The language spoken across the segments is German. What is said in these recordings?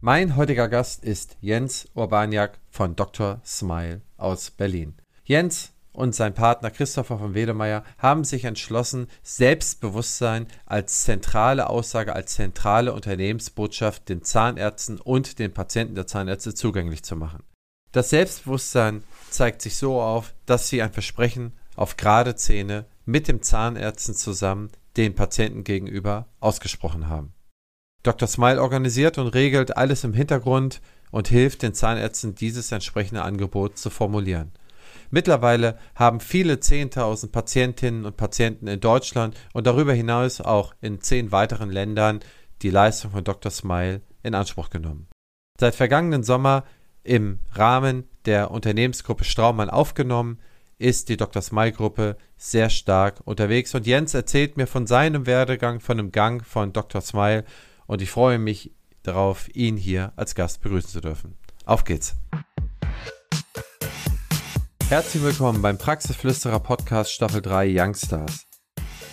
Mein heutiger Gast ist Jens Urbaniak von Dr. Smile aus Berlin. Jens und sein Partner Christopher von Wedemeyer haben sich entschlossen, Selbstbewusstsein als zentrale Aussage, als zentrale Unternehmensbotschaft den Zahnärzten und den Patienten der Zahnärzte zugänglich zu machen. Das Selbstbewusstsein zeigt sich so auf, dass sie ein Versprechen auf gerade Zähne mit dem Zahnärzten zusammen den Patienten gegenüber ausgesprochen haben. Dr. Smile organisiert und regelt alles im Hintergrund und hilft den Zahnärzten, dieses entsprechende Angebot zu formulieren. Mittlerweile haben viele 10.000 Patientinnen und Patienten in Deutschland und darüber hinaus auch in zehn weiteren Ländern die Leistung von Dr. Smile in Anspruch genommen. Seit vergangenen Sommer im Rahmen der Unternehmensgruppe Straumann aufgenommen, ist die Dr. Smile Gruppe sehr stark unterwegs und Jens erzählt mir von seinem Werdegang, von dem Gang von Dr. Smile und ich freue mich darauf, ihn hier als Gast begrüßen zu dürfen. Auf geht's! Herzlich willkommen beim Praxisflüsterer Podcast Staffel 3 Youngstars.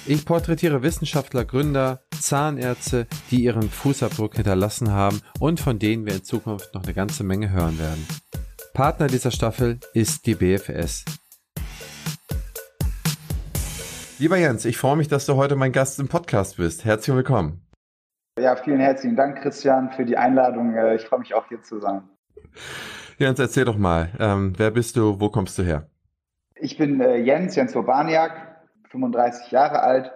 Ich porträtiere Wissenschaftler, Gründer, Zahnärzte, die ihren Fußabdruck hinterlassen haben und von denen wir in Zukunft noch eine ganze Menge hören werden. Partner dieser Staffel ist die BFS. Lieber Jens, ich freue mich, dass du heute mein Gast im Podcast bist. Herzlich willkommen. Ja, vielen herzlichen Dank, Christian, für die Einladung. Äh, ich freue mich auch hier zu sein. Jens, erzähl doch mal, ähm, wer bist du, wo kommst du her? Ich bin äh, Jens, Jens Urbaniak, 35 Jahre alt,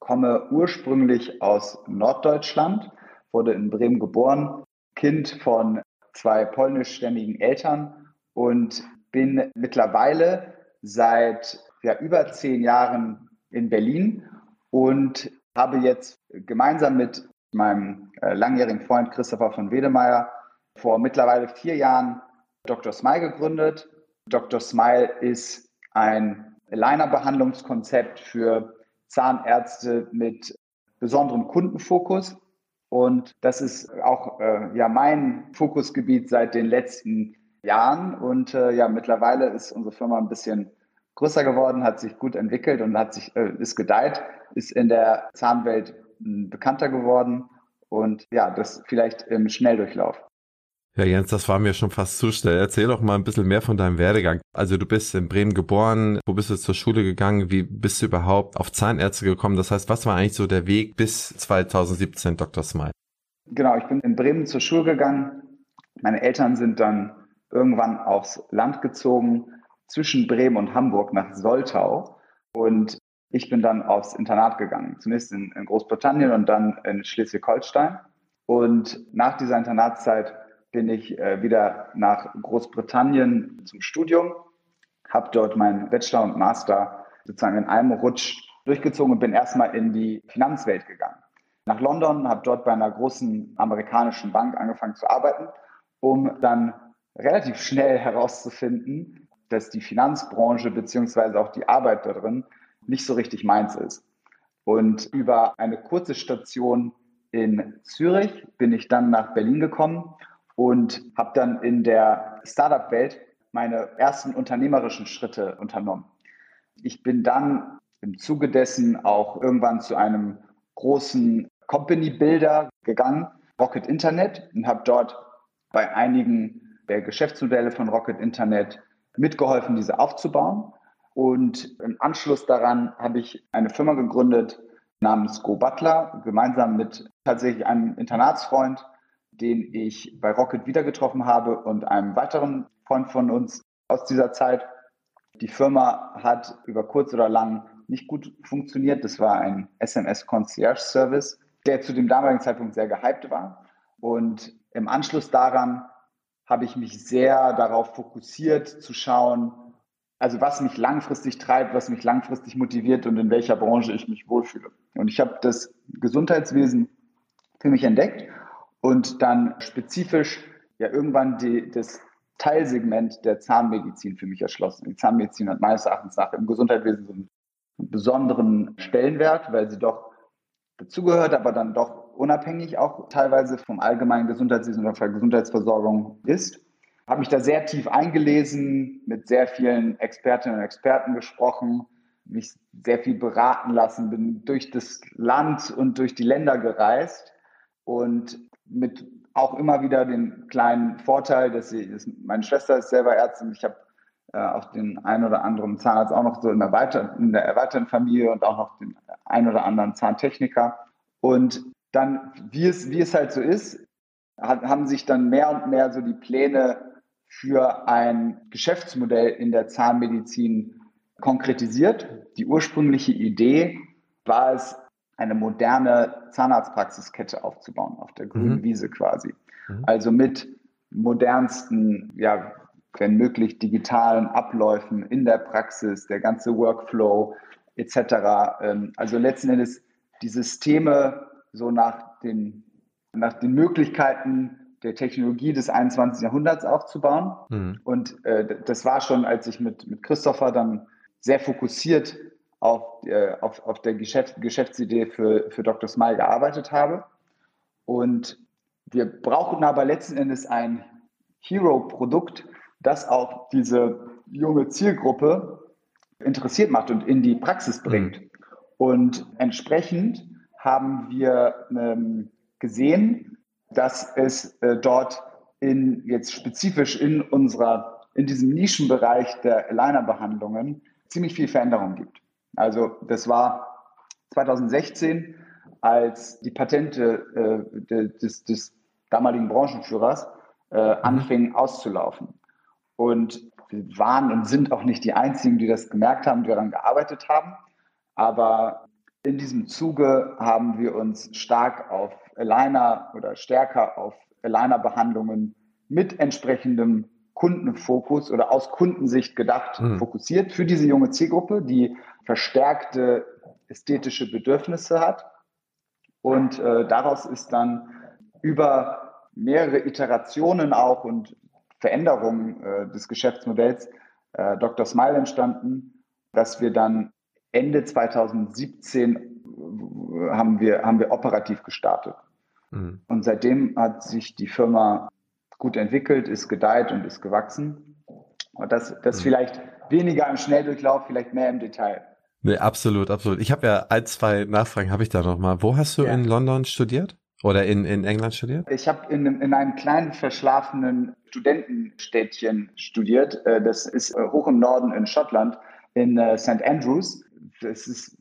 komme ursprünglich aus Norddeutschland, wurde in Bremen geboren, Kind von zwei polnischstämmigen Eltern und bin mittlerweile seit ja, über zehn Jahren in Berlin und habe jetzt gemeinsam mit meinem äh, langjährigen Freund Christopher von Wedemeyer vor mittlerweile vier Jahren Dr. Smile gegründet. Dr. Smile ist ein Aligner-Behandlungskonzept für Zahnärzte mit besonderem Kundenfokus. Und das ist auch äh, ja mein Fokusgebiet seit den letzten Jahren. Und äh, ja, mittlerweile ist unsere Firma ein bisschen größer geworden, hat sich gut entwickelt und hat sich, äh, ist gedeiht, ist in der Zahnwelt bekannter geworden. Und ja, das vielleicht im Schnelldurchlauf. Ja, Jens, das war mir schon fast zu schnell. Erzähl doch mal ein bisschen mehr von deinem Werdegang. Also du bist in Bremen geboren, wo bist du zur Schule gegangen? Wie bist du überhaupt auf Zahnärzte gekommen? Das heißt, was war eigentlich so der Weg bis 2017, Dr. Smile? Genau, ich bin in Bremen zur Schule gegangen. Meine Eltern sind dann irgendwann aufs Land gezogen, zwischen Bremen und Hamburg nach Soltau. Und ich bin dann aufs Internat gegangen. Zunächst in, in Großbritannien und dann in Schleswig-Holstein. Und nach dieser Internatszeit bin ich äh, wieder nach Großbritannien zum Studium, habe dort meinen Bachelor und Master sozusagen in einem Rutsch durchgezogen und bin erstmal in die Finanzwelt gegangen. Nach London, habe dort bei einer großen amerikanischen Bank angefangen zu arbeiten, um dann relativ schnell herauszufinden, dass die Finanzbranche beziehungsweise auch die Arbeit darin nicht so richtig meins ist. Und über eine kurze Station in Zürich bin ich dann nach Berlin gekommen und habe dann in der Startup-Welt meine ersten unternehmerischen Schritte unternommen. Ich bin dann im Zuge dessen auch irgendwann zu einem großen Company-Builder gegangen, Rocket Internet, und habe dort bei einigen der Geschäftsmodelle von Rocket Internet mitgeholfen, diese aufzubauen. Und im Anschluss daran habe ich eine Firma gegründet namens Go Butler, gemeinsam mit tatsächlich einem Internatsfreund, den ich bei Rocket wieder getroffen habe und einem weiteren Freund von uns aus dieser Zeit. Die Firma hat über kurz oder lang nicht gut funktioniert. Das war ein SMS Concierge Service, der zu dem damaligen Zeitpunkt sehr gehypt war. Und im Anschluss daran habe ich mich sehr darauf fokussiert zu schauen, also was mich langfristig treibt, was mich langfristig motiviert und in welcher Branche ich mich wohlfühle. Und ich habe das Gesundheitswesen für mich entdeckt und dann spezifisch ja irgendwann die, das Teilsegment der Zahnmedizin für mich erschlossen. Die Zahnmedizin hat meines Erachtens nach im Gesundheitswesen so einen besonderen Stellenwert, weil sie doch dazugehört, aber dann doch unabhängig auch teilweise vom allgemeinen Gesundheitswesen oder von Gesundheitsversorgung ist. Habe mich da sehr tief eingelesen, mit sehr vielen Expertinnen und Experten gesprochen, mich sehr viel beraten lassen, bin durch das Land und durch die Länder gereist und mit auch immer wieder den kleinen Vorteil, dass sie, dass meine Schwester ist selber Ärztin, ich habe äh, auch den einen oder anderen Zahnarzt auch noch so in der, weiter, in der erweiterten Familie und auch noch den einen oder anderen Zahntechniker. Und dann, wie es, wie es halt so ist, hat, haben sich dann mehr und mehr so die Pläne für ein Geschäftsmodell in der Zahnmedizin konkretisiert. Die ursprüngliche Idee war es, eine moderne Zahnarztpraxiskette aufzubauen, auf der grünen mhm. Wiese quasi. Mhm. Also mit modernsten, ja, wenn möglich digitalen Abläufen in der Praxis, der ganze Workflow etc. Ähm, also letzten Endes die Systeme so nach den, nach den Möglichkeiten der Technologie des 21. Jahrhunderts aufzubauen. Mhm. Und äh, das war schon, als ich mit, mit Christopher dann sehr fokussiert auf, äh, auf, auf der Geschäft, Geschäftsidee für, für Dr. Smile gearbeitet habe. Und wir brauchten aber letzten Endes ein Hero-Produkt, das auch diese junge Zielgruppe interessiert macht und in die Praxis bringt. Mhm. Und entsprechend haben wir ähm, gesehen, dass es äh, dort in jetzt spezifisch in unserer in diesem Nischenbereich der Aligner-Behandlungen ziemlich viel Veränderung gibt. Also das war 2016, als die Patente äh, des, des, damaligen Branchenführers äh, mhm. anfingen auszulaufen. Und wir waren und sind auch nicht die Einzigen, die das gemerkt haben, die daran gearbeitet haben. Aber in diesem Zuge haben wir uns stark auf Aligner oder stärker auf Aligner-Behandlungen mit entsprechendem Kundenfokus oder aus Kundensicht gedacht mhm. fokussiert für diese junge Zielgruppe, die verstärkte ästhetische Bedürfnisse hat. Und äh, daraus ist dann über mehrere Iterationen auch und Veränderungen äh, des Geschäftsmodells äh, Dr. Smile entstanden, dass wir dann Ende 2017 äh, haben wir, haben wir operativ gestartet. Mhm. Und seitdem hat sich die Firma gut entwickelt, ist gedeiht und ist gewachsen. Und das, das mhm. vielleicht weniger im Schnelldurchlauf, vielleicht mehr im Detail. Nee, absolut, absolut. Ich habe ja ein, zwei Nachfragen habe ich da noch mal. Wo hast du ja. in London studiert? Oder in, in England studiert? Ich habe in, in einem kleinen verschlafenen Studentenstädtchen studiert. Äh, das ist äh, hoch im Norden in Schottland, in äh, St. Andrews. Das ist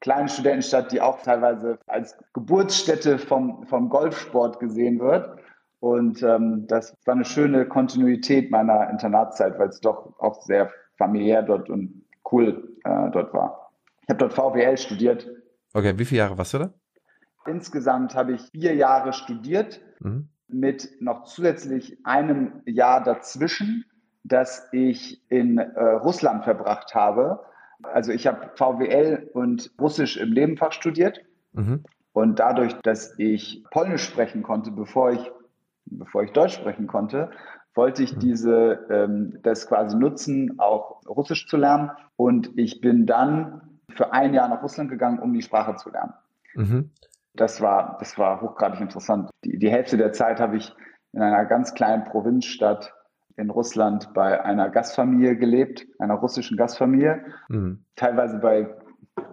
eine kleine Studentenstadt, die auch teilweise als Geburtsstätte vom, vom Golfsport gesehen wird. Und ähm, das war eine schöne Kontinuität meiner Internatszeit, weil es doch auch sehr familiär dort und cool äh, dort war. Ich habe dort VWL studiert. Okay, wie viele Jahre warst du da? Insgesamt habe ich vier Jahre studiert, mhm. mit noch zusätzlich einem Jahr dazwischen, das ich in äh, Russland verbracht habe. Also ich habe VWL und Russisch im Nebenfach studiert. Mhm. Und dadurch, dass ich Polnisch sprechen konnte, bevor ich, bevor ich Deutsch sprechen konnte, wollte ich mhm. diese, ähm, das quasi nutzen, auch Russisch zu lernen. Und ich bin dann für ein Jahr nach Russland gegangen, um die Sprache zu lernen. Mhm. Das war, das war hochgradig interessant. Die, die Hälfte der Zeit habe ich in einer ganz kleinen Provinzstadt in Russland bei einer Gastfamilie gelebt, einer russischen Gastfamilie, mhm. teilweise bei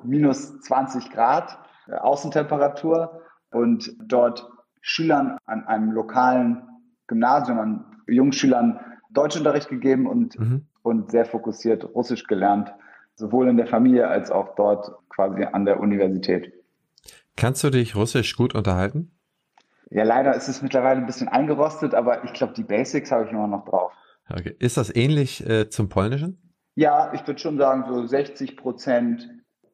minus 20 Grad äh, Außentemperatur und dort Schülern an einem lokalen Gymnasium, an Jungschülern Deutschunterricht gegeben und, mhm. und sehr fokussiert Russisch gelernt, sowohl in der Familie als auch dort quasi an der Universität. Kannst du dich Russisch gut unterhalten? Ja, leider ist es mittlerweile ein bisschen eingerostet, aber ich glaube, die Basics habe ich immer noch drauf. Okay. Ist das ähnlich äh, zum Polnischen? Ja, ich würde schon sagen, so 60 Prozent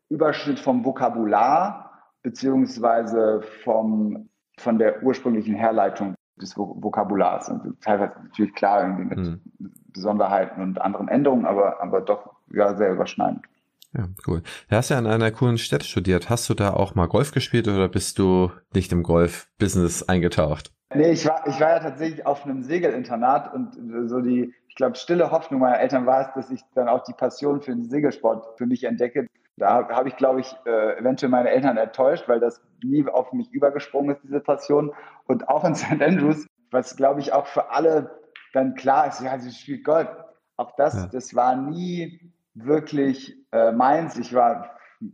Überschnitt vom Vokabular beziehungsweise vom, von der ursprünglichen Herleitung des Vokabulars. Und teilweise natürlich klar irgendwie mit hm. Besonderheiten und anderen Änderungen, aber, aber doch ja, sehr überschneidend. Ja, cool. Du hast ja an einer coolen Stätte studiert. Hast du da auch mal Golf gespielt oder bist du nicht im Golf-Business eingetaucht? Nee, ich war, ich war ja tatsächlich auf einem Segelinternat und so die, ich glaube, stille Hoffnung meiner Eltern war es, dass ich dann auch die Passion für den Segelsport für mich entdecke. Da habe ich, glaube ich, äh, eventuell meine Eltern enttäuscht, weil das nie auf mich übergesprungen ist, diese Passion. Und auch in St. Andrews, was, glaube ich, auch für alle dann klar ist, ja, sie spielt Golf. Auch das, ja. das war nie wirklich äh, meins. Ich war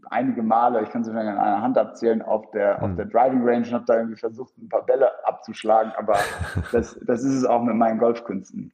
einige Male, ich kann sie schon an einer Hand abzählen, auf der, auf der Driving Range und habe da irgendwie versucht, ein paar Bälle abzuschlagen, aber das, das ist es auch mit meinen Golfkünsten.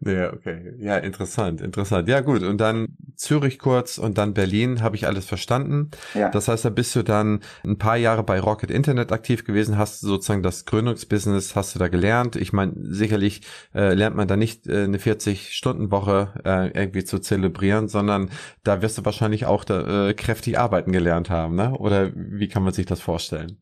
Ja, okay. Ja, interessant, interessant. Ja, gut. Und dann Zürich kurz und dann Berlin, habe ich alles verstanden. Ja. Das heißt, da bist du dann ein paar Jahre bei Rocket Internet aktiv gewesen, hast sozusagen das Gründungsbusiness, hast du da gelernt. Ich meine, sicherlich äh, lernt man da nicht äh, eine 40-Stunden-Woche äh, irgendwie zu zelebrieren, sondern da wirst du wahrscheinlich auch da, äh, kräftig arbeiten gelernt haben, ne? Oder wie kann man sich das vorstellen?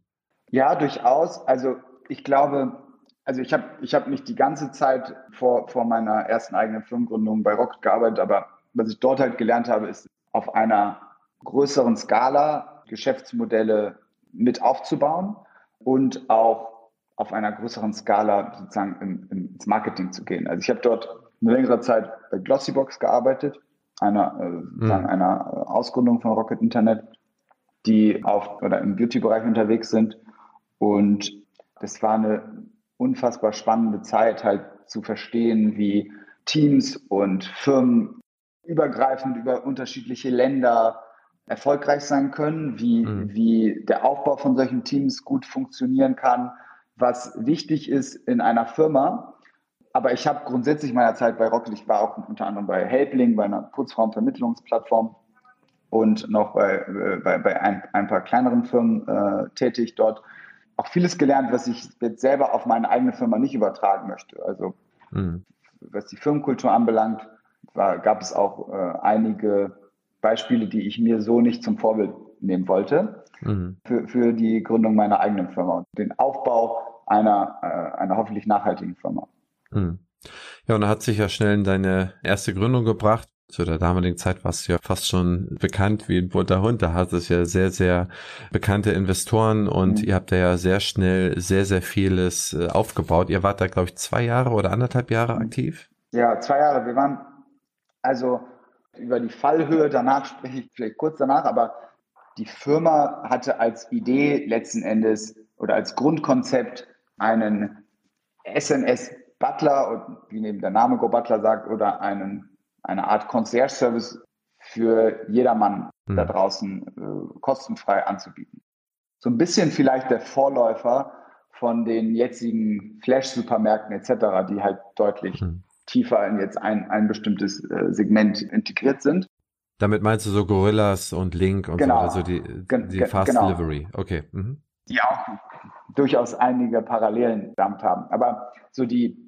Ja, durchaus. Also ich glaube, also ich habe ich hab nicht die ganze Zeit vor, vor meiner ersten eigenen Firmengründung bei Rocket gearbeitet, aber was ich dort halt gelernt habe, ist auf einer größeren Skala Geschäftsmodelle mit aufzubauen und auch auf einer größeren Skala sozusagen im, im, ins Marketing zu gehen. Also ich habe dort eine längere Zeit bei Glossybox gearbeitet, einer, äh, mhm. einer Ausgründung von Rocket Internet, die auf oder im Beauty-Bereich unterwegs sind. Und das war eine unfassbar spannende Zeit, halt zu verstehen, wie Teams und Firmen übergreifend über unterschiedliche Länder erfolgreich sein können, wie, mhm. wie der Aufbau von solchen Teams gut funktionieren kann, was wichtig ist in einer Firma. Aber ich habe grundsätzlich meiner Zeit bei Rocket, ich war auch unter anderem bei Helpling, bei einer Putzraumvermittlungsplattform und noch bei, äh, bei, bei ein, ein paar kleineren Firmen äh, tätig dort auch vieles gelernt, was ich jetzt selber auf meine eigene Firma nicht übertragen möchte. Also mhm. was die Firmenkultur anbelangt, war, gab es auch äh, einige Beispiele, die ich mir so nicht zum Vorbild nehmen wollte mhm. für, für die Gründung meiner eigenen Firma und den Aufbau einer, äh, einer hoffentlich nachhaltigen Firma. Mhm. Ja, und da hat sich ja schnell in deine erste Gründung gebracht. Zu der damaligen Zeit warst du ja fast schon bekannt wie ein bunter Hund. Da hat es ja sehr, sehr bekannte Investoren und mhm. ihr habt da ja sehr schnell sehr, sehr vieles äh, aufgebaut. Ihr wart da, glaube ich, zwei Jahre oder anderthalb Jahre mhm. aktiv? Ja, zwei Jahre. Wir waren also über die Fallhöhe, danach spreche ich vielleicht kurz danach, aber die Firma hatte als Idee letzten Endes oder als Grundkonzept einen SNS Butler, wie neben der Name Go Butler sagt, oder einen eine Art Concierge-Service für jedermann mhm. da draußen äh, kostenfrei anzubieten. So ein bisschen vielleicht der Vorläufer von den jetzigen Flash-Supermärkten etc., die halt deutlich mhm. tiefer in jetzt ein, ein bestimmtes äh, Segment integriert sind. Damit meinst du so Gorillas und Link und genau. so, also die, die Fast genau. Delivery. Okay. Mhm. Die auch durchaus einige Parallelen damit haben. Aber so die,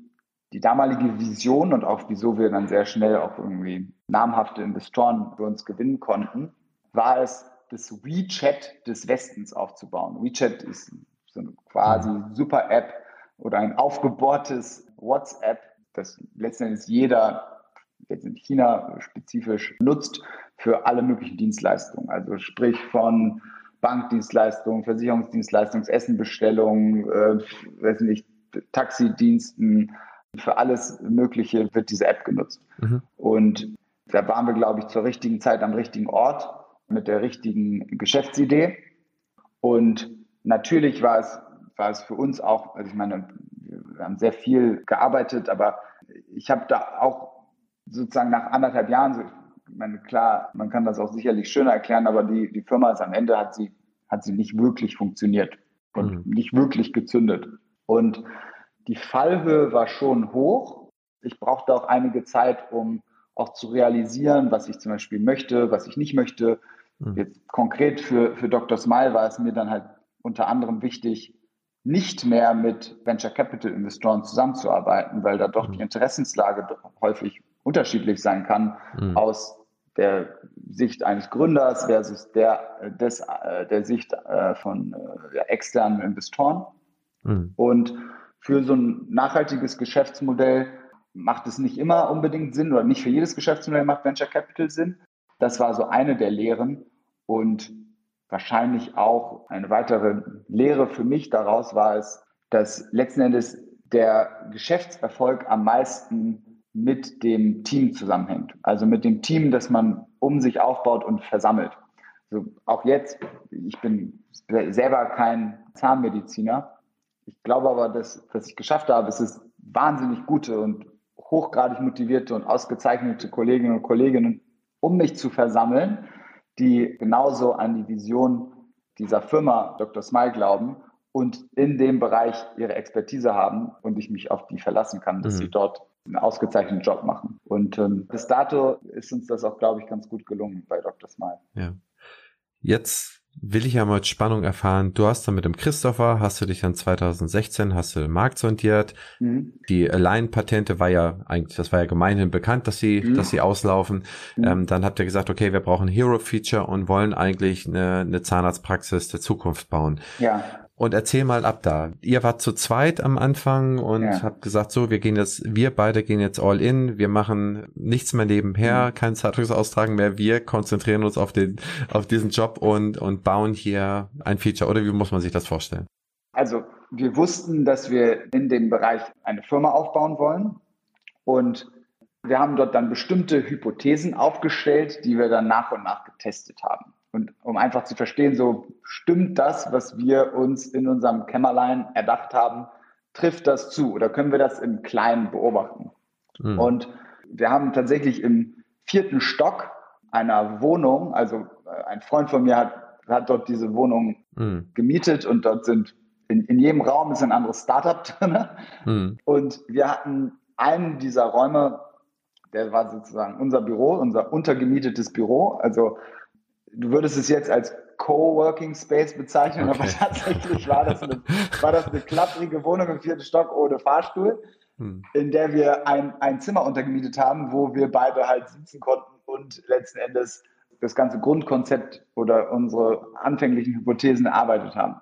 die damalige Vision und auch wieso wir dann sehr schnell auch irgendwie namhafte Investoren für uns gewinnen konnten, war es, das WeChat des Westens aufzubauen. WeChat ist so eine quasi super App oder ein aufgebohrtes WhatsApp, das letztendlich jeder jetzt in China spezifisch nutzt für alle möglichen Dienstleistungen. Also sprich von Bankdienstleistungen, Versicherungsdienstleistungen, Essenbestellungen, äh, weiß nicht, Taxidiensten, für alles Mögliche wird diese App genutzt. Mhm. Und da waren wir, glaube ich, zur richtigen Zeit am richtigen Ort mit der richtigen Geschäftsidee. Und natürlich war es, war es für uns auch, also ich meine, wir haben sehr viel gearbeitet, aber ich habe da auch sozusagen nach anderthalb Jahren, so, ich meine, klar, man kann das auch sicherlich schöner erklären, aber die, die Firma ist am Ende, hat sie, hat sie nicht wirklich funktioniert und mhm. nicht wirklich gezündet. Und die Fallhöhe war schon hoch. Ich brauchte auch einige Zeit, um auch zu realisieren, was ich zum Beispiel möchte, was ich nicht möchte. Mhm. Jetzt konkret für, für Dr. Smile war es mir dann halt unter anderem wichtig, nicht mehr mit Venture Capital Investoren zusammenzuarbeiten, weil da doch mhm. die Interessenslage häufig unterschiedlich sein kann mhm. aus der Sicht eines Gründers versus der, des, äh, der Sicht äh, von äh, externen Investoren. Mhm. Und für so ein nachhaltiges Geschäftsmodell macht es nicht immer unbedingt Sinn oder nicht für jedes Geschäftsmodell macht Venture Capital Sinn. Das war so eine der Lehren und wahrscheinlich auch eine weitere Lehre für mich daraus war es, dass letzten Endes der Geschäftserfolg am meisten mit dem Team zusammenhängt. Also mit dem Team, das man um sich aufbaut und versammelt. Also auch jetzt, ich bin selber kein Zahnmediziner, ich glaube aber, dass, was ich geschafft habe, ist es wahnsinnig gute und hochgradig motivierte und ausgezeichnete Kolleginnen und Kollegen um mich zu versammeln, die genauso an die Vision dieser Firma Dr. Smile glauben und in dem Bereich ihre Expertise haben und ich mich auf die verlassen kann, dass mhm. sie dort einen ausgezeichneten Job machen. Und ähm, bis dato ist uns das auch, glaube ich, ganz gut gelungen bei Dr. Smile. Ja. Jetzt will ich ja mal Spannung erfahren. Du hast dann mit dem Christopher, hast du dich dann 2016, hast du den Markt sondiert. Mhm. Die Align-Patente war ja eigentlich, das war ja gemeinhin bekannt, dass sie, mhm. dass sie auslaufen. Mhm. Ähm, dann habt ihr gesagt, okay, wir brauchen Hero-Feature und wollen eigentlich eine, eine Zahnarztpraxis der Zukunft bauen. Ja. Und erzähl mal ab da. Ihr wart zu zweit am Anfang und ja. habt gesagt, so, wir gehen jetzt, wir beide gehen jetzt all in, wir machen nichts mehr nebenher, mhm. kein Zeitungsaustragen mehr, wir konzentrieren uns auf den, auf diesen Job und, und bauen hier ein Feature. Oder wie muss man sich das vorstellen? Also, wir wussten, dass wir in dem Bereich eine Firma aufbauen wollen und wir haben dort dann bestimmte Hypothesen aufgestellt, die wir dann nach und nach getestet haben. Und um einfach zu verstehen, so stimmt das, was wir uns in unserem Kämmerlein erdacht haben, trifft das zu oder können wir das im Kleinen beobachten? Mhm. Und wir haben tatsächlich im vierten Stock einer Wohnung, also äh, ein Freund von mir hat, hat dort diese Wohnung mhm. gemietet und dort sind in, in jedem Raum ist ein anderes Startup drin. Mhm. Und wir hatten einen dieser Räume, der war sozusagen unser Büro, unser untergemietetes Büro. Also du würdest es jetzt als Coworking Space bezeichnen, okay. aber tatsächlich war das, eine, war das eine klapprige Wohnung im vierten Stock ohne Fahrstuhl, hm. in der wir ein, ein Zimmer untergemietet haben, wo wir beide halt sitzen konnten und letzten Endes das ganze Grundkonzept oder unsere anfänglichen Hypothesen erarbeitet haben.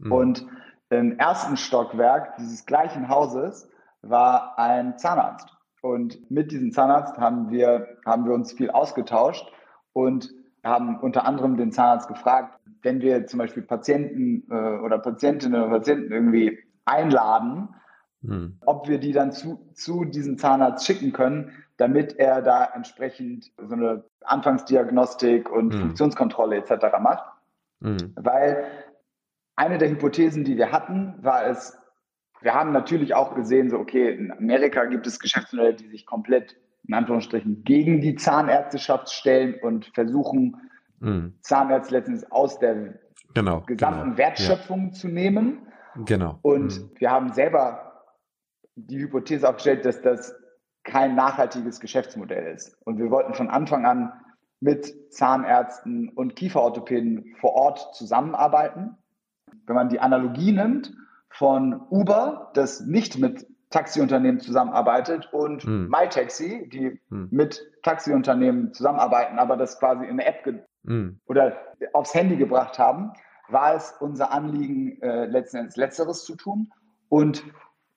Hm. Und im ersten Stockwerk dieses gleichen Hauses war ein Zahnarzt. Und mit diesem Zahnarzt haben wir, haben wir uns viel ausgetauscht und haben unter anderem den Zahnarzt gefragt, wenn wir zum Beispiel Patienten äh, oder Patientinnen oder Patienten irgendwie einladen, hm. ob wir die dann zu, zu diesem Zahnarzt schicken können, damit er da entsprechend so eine Anfangsdiagnostik und hm. Funktionskontrolle etc. macht. Hm. Weil eine der Hypothesen, die wir hatten, war es, wir haben natürlich auch gesehen, so okay, in Amerika gibt es Geschäftsmodelle, die sich komplett in Anführungsstrichen gegen die Zahnärzteschaft stellen und versuchen, mhm. Zahnärzte letztendlich aus der genau, gesamten genau. Wertschöpfung ja. zu nehmen. Genau. Und mhm. wir haben selber die Hypothese aufgestellt, dass das kein nachhaltiges Geschäftsmodell ist. Und wir wollten von Anfang an mit Zahnärzten und Kieferorthopäden vor Ort zusammenarbeiten. Wenn man die Analogie nimmt von Uber, das nicht mit Taxiunternehmen zusammenarbeitet und hm. MyTaxi, die hm. mit Taxiunternehmen zusammenarbeiten, aber das quasi in eine App hm. oder aufs Handy gebracht haben, war es unser Anliegen, äh, letzten Endes Letzteres zu tun und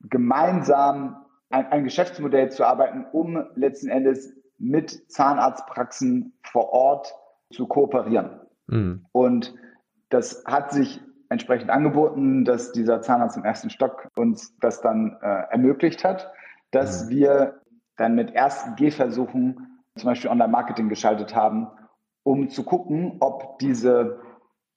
gemeinsam ein, ein Geschäftsmodell zu arbeiten, um letzten Endes mit Zahnarztpraxen vor Ort zu kooperieren. Hm. Und das hat sich entsprechend angeboten, dass dieser Zahnarzt im ersten Stock uns das dann äh, ermöglicht hat, dass mhm. wir dann mit ersten Gehversuchen zum Beispiel Online-Marketing geschaltet haben, um zu gucken, ob diese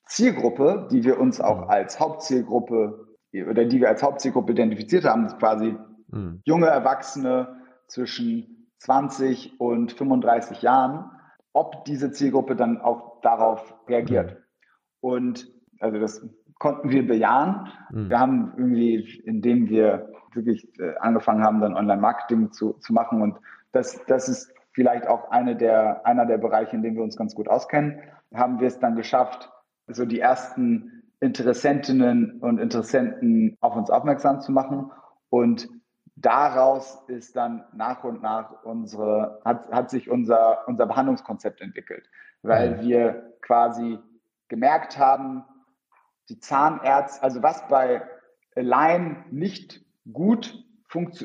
Zielgruppe, die wir uns auch mhm. als Hauptzielgruppe oder die wir als Hauptzielgruppe identifiziert haben, quasi mhm. junge Erwachsene zwischen 20 und 35 Jahren, ob diese Zielgruppe dann auch darauf reagiert. Mhm. Und also das konnten wir bejahen. Mhm. Wir haben irgendwie, indem wir wirklich äh, angefangen haben, dann Online-Marketing zu, zu machen und das, das ist vielleicht auch eine der, einer der Bereiche, in denen wir uns ganz gut auskennen, haben wir es dann geschafft, so die ersten Interessentinnen und Interessenten auf uns aufmerksam zu machen und daraus ist dann nach und nach unsere, hat, hat sich unser, unser Behandlungskonzept entwickelt, weil mhm. wir quasi gemerkt haben, die Zahnärzte, also was bei Align nicht gut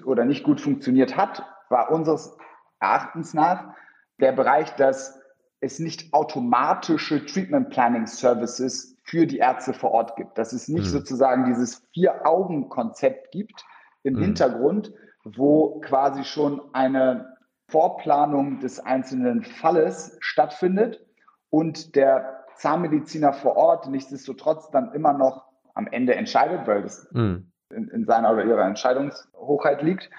oder nicht gut funktioniert hat, war unseres Erachtens nach der Bereich, dass es nicht automatische Treatment Planning Services für die Ärzte vor Ort gibt. Dass es nicht mhm. sozusagen dieses Vier-Augen-Konzept gibt im mhm. Hintergrund, wo quasi schon eine Vorplanung des einzelnen Falles stattfindet und der Zahnmediziner vor Ort nichtsdestotrotz dann immer noch am Ende entscheidet, weil das mhm. in, in, seiner oder ihrer Entscheidungshochheit liegt.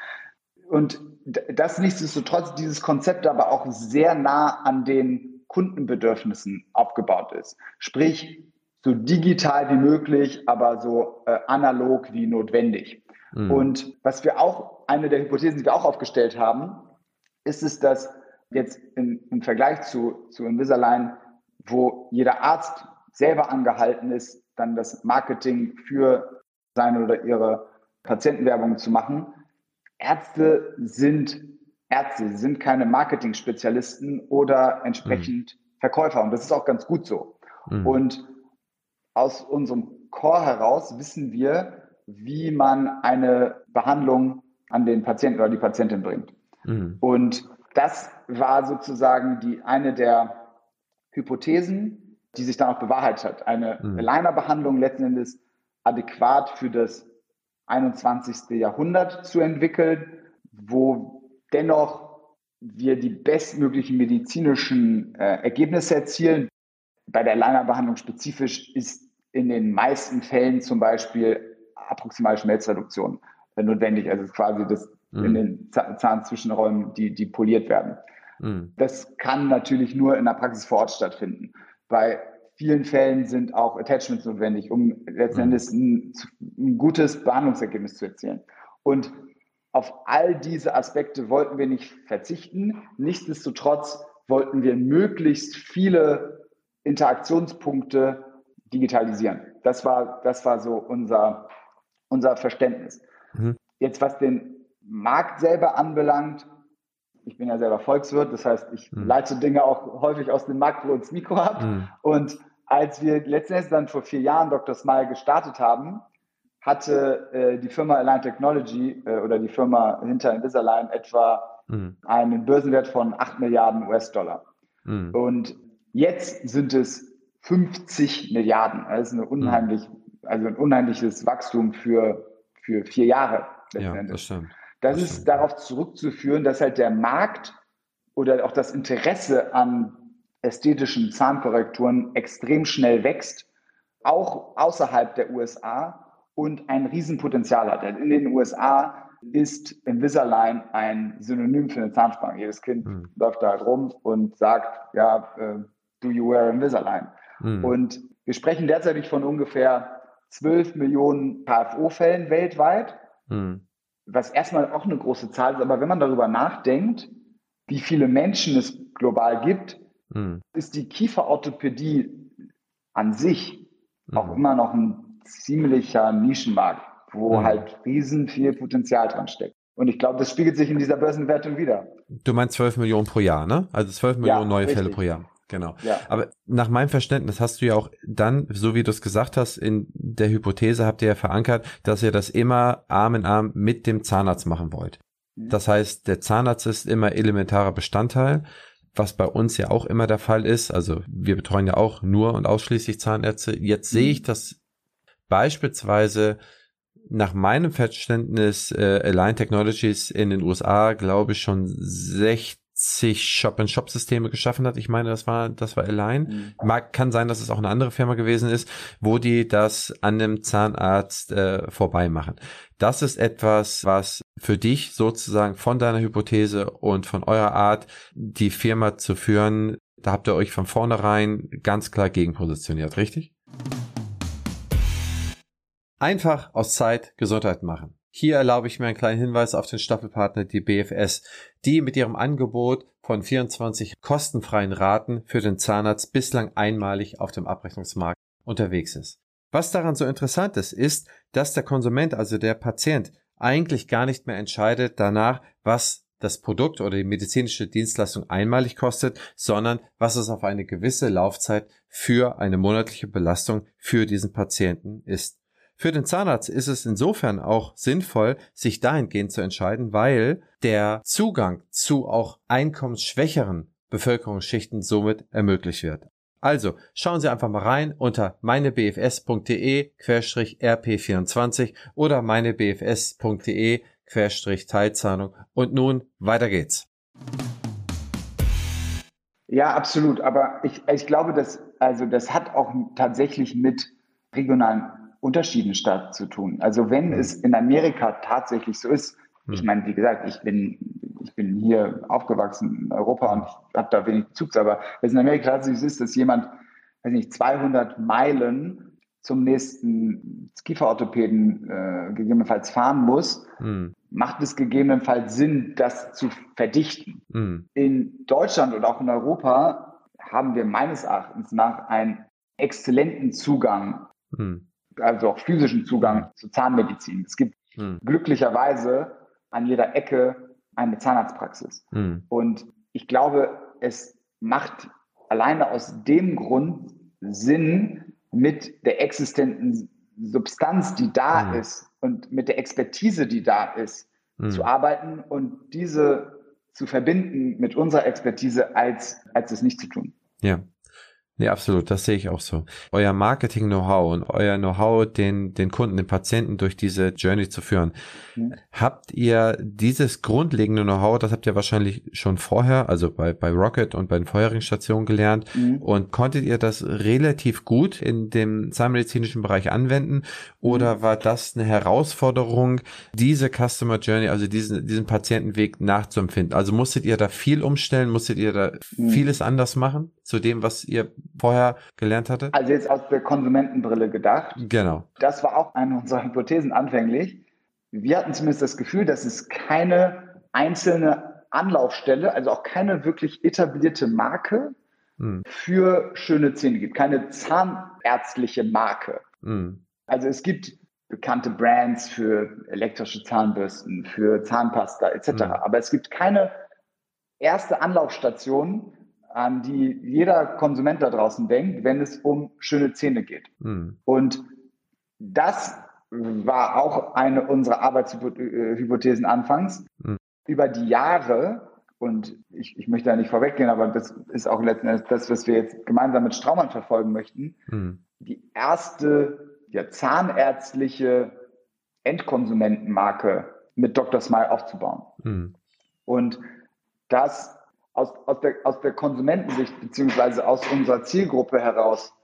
Und das nichtsdestotrotz dieses Konzept aber auch sehr nah an den Kundenbedürfnissen aufgebaut ist. Sprich, so digital wie möglich, aber so äh, analog wie notwendig. Mhm. Und was wir auch, eine der Hypothesen, die wir auch aufgestellt haben, ist es, dass jetzt im, im Vergleich zu, zu Invisalign, wo jeder Arzt selber angehalten ist, dann das Marketing für seine oder ihre Patientenwerbung zu machen. Ärzte sind Ärzte, sie sind keine Marketing-Spezialisten oder entsprechend mhm. Verkäufer. Und das ist auch ganz gut so. Mhm. Und aus unserem Core heraus wissen wir, wie man eine Behandlung an den Patienten oder die Patientin bringt. Mhm. Und das war sozusagen die eine der Hypothesen, die sich dann auch bewahrheitet hat. Eine mhm. Aligner-Behandlung letzten Endes adäquat für das 21. Jahrhundert zu entwickeln, wo dennoch wir die bestmöglichen medizinischen äh, Ergebnisse erzielen. Bei der Aligner-Behandlung spezifisch ist in den meisten Fällen zum Beispiel approximale Schmelzreduktion äh, notwendig. Also quasi das mhm. in den Zahnzwischenräumen, die, die poliert werden. Mhm. Das kann natürlich nur in der Praxis vor Ort stattfinden. Bei vielen Fällen sind auch Attachments notwendig, um letzten mhm. Endes ein, ein gutes Behandlungsergebnis zu erzielen. Und auf all diese Aspekte wollten wir nicht verzichten. Nichtsdestotrotz wollten wir möglichst viele Interaktionspunkte digitalisieren. Das war, das war so unser, unser Verständnis. Mhm. Jetzt, was den Markt selber anbelangt, ich bin ja selber Volkswirt, das heißt, ich mhm. leite Dinge auch häufig aus dem Makro ins Mikro ab. Mhm. Und als wir letztendlich dann vor vier Jahren Dr. Smile gestartet haben, hatte äh, die Firma Align Technology äh, oder die Firma hinter Invisalign etwa mhm. einen Börsenwert von 8 Milliarden US-Dollar. Mhm. Und jetzt sind es 50 Milliarden. Das ist eine unheimlich, also ein unheimliches Wachstum für, für vier Jahre. Ja, das stimmt. Das, ist darauf zurückzuführen, dass halt der Markt oder auch das Interesse an ästhetischen Zahnkorrekturen extrem schnell wächst, auch außerhalb der USA und ein Riesenpotenzial hat. In den USA ist Invisalign ein Synonym für eine Zahnspange. Jedes Kind mhm. läuft da halt rum und sagt, ja, äh, do you wear Invisalign? Mhm. Und wir sprechen derzeit von ungefähr 12 Millionen KFO-Fällen weltweit, mhm. Was erstmal auch eine große Zahl ist. Aber wenn man darüber nachdenkt, wie viele Menschen es global gibt, mhm. ist die Kieferorthopädie an sich auch mhm. immer noch ein ziemlicher Nischenmarkt, wo mhm. halt riesen viel Potenzial dran steckt. Und ich glaube, das spiegelt sich in dieser Börsenwertung wieder. Du meinst 12 Millionen pro Jahr, ne? Also 12 Millionen ja, neue richtig. Fälle pro Jahr. Genau. Ja. Aber nach meinem Verständnis hast du ja auch dann, so wie du es gesagt hast, in der Hypothese habt ihr ja verankert, dass ihr das immer Arm in Arm mit dem Zahnarzt machen wollt. Mhm. Das heißt, der Zahnarzt ist immer elementarer Bestandteil, was bei uns ja auch immer der Fall ist. Also wir betreuen ja auch nur und ausschließlich Zahnärzte. Jetzt sehe mhm. ich das beispielsweise nach meinem Verständnis äh, Align Technologies in den USA, glaube ich, schon 60 Shop-and-Shop-Systeme geschaffen hat. Ich meine, das war, das war Align. Mhm. Mag, kann sein, dass es auch eine andere Firma gewesen ist, wo die das an dem Zahnarzt äh, vorbei machen. Das ist etwas, was für dich sozusagen von deiner Hypothese und von eurer Art, die Firma zu führen, da habt ihr euch von vornherein ganz klar gegenpositioniert, richtig? Einfach aus Zeit Gesundheit machen. Hier erlaube ich mir einen kleinen Hinweis auf den Staffelpartner, die BFS, die mit ihrem Angebot von 24 kostenfreien Raten für den Zahnarzt bislang einmalig auf dem Abrechnungsmarkt unterwegs ist. Was daran so interessant ist, ist, dass der Konsument, also der Patient, eigentlich gar nicht mehr entscheidet danach, was das Produkt oder die medizinische Dienstleistung einmalig kostet, sondern was es auf eine gewisse Laufzeit für eine monatliche Belastung für diesen Patienten ist. Für den Zahnarzt ist es insofern auch sinnvoll, sich dahingehend zu entscheiden, weil der Zugang zu auch einkommensschwächeren Bevölkerungsschichten somit ermöglicht wird. Also schauen Sie einfach mal rein unter meinebfs.de-rp24 oder meinebfs.de-teilzahlung und nun weiter geht's. Ja, absolut. Aber ich, ich glaube, dass, also das hat auch tatsächlich mit regionalen Unterschieden stark zu tun. Also wenn mhm. es in Amerika tatsächlich so ist, ich meine, wie gesagt, ich bin, ich bin hier aufgewachsen in Europa und ich habe da wenig Bezug zu, aber wenn es in Amerika tatsächlich ist, dass jemand, weiß nicht, 200 Meilen zum nächsten Kieferorthopäden äh, gegebenenfalls fahren muss, mhm. macht es gegebenenfalls Sinn, das zu verdichten. Mhm. In Deutschland und auch in Europa haben wir meines Erachtens nach einen exzellenten Zugang, mhm. Also auch physischen Zugang zur Zahnmedizin. Es gibt hm. glücklicherweise an jeder Ecke eine Zahnarztpraxis. Hm. Und ich glaube, es macht alleine aus dem Grund Sinn, mit der existenten Substanz, die da hm. ist und mit der Expertise, die da ist, hm. zu arbeiten und diese zu verbinden mit unserer Expertise, als, als es nicht zu tun. Ja. Nee, absolut, das sehe ich auch so. Euer Marketing-Know-how und euer Know-how, den, den Kunden, den Patienten durch diese Journey zu führen. Mhm. Habt ihr dieses grundlegende Know-how, das habt ihr wahrscheinlich schon vorher, also bei, bei Rocket und bei den vorherigen Stationen gelernt mhm. und konntet ihr das relativ gut in dem zahnmedizinischen Bereich anwenden oder mhm. war das eine Herausforderung, diese Customer Journey, also diesen, diesen Patientenweg nachzuempfinden? Also musstet ihr da viel umstellen, musstet ihr da mhm. vieles anders machen zu dem, was ihr vorher gelernt hatte? Also jetzt aus der Konsumentenbrille gedacht. Genau. Das war auch eine unserer Hypothesen anfänglich. Wir hatten zumindest das Gefühl, dass es keine einzelne Anlaufstelle, also auch keine wirklich etablierte Marke hm. für schöne Zähne gibt. Keine zahnärztliche Marke. Hm. Also es gibt bekannte Brands für elektrische Zahnbürsten, für Zahnpasta etc. Hm. Aber es gibt keine erste Anlaufstation, an die jeder Konsument da draußen denkt, wenn es um schöne Zähne geht. Mhm. Und das war auch eine unserer Arbeitshypothesen anfangs. Mhm. Über die Jahre, und ich, ich möchte da nicht vorweggehen, aber das ist auch letzten Endes das, was wir jetzt gemeinsam mit Straumann verfolgen möchten, mhm. die erste ja, zahnärztliche Endkonsumentenmarke mit Dr. Smile aufzubauen. Mhm. Und das aus, aus, der, aus der Konsumentensicht beziehungsweise aus unserer Zielgruppe heraus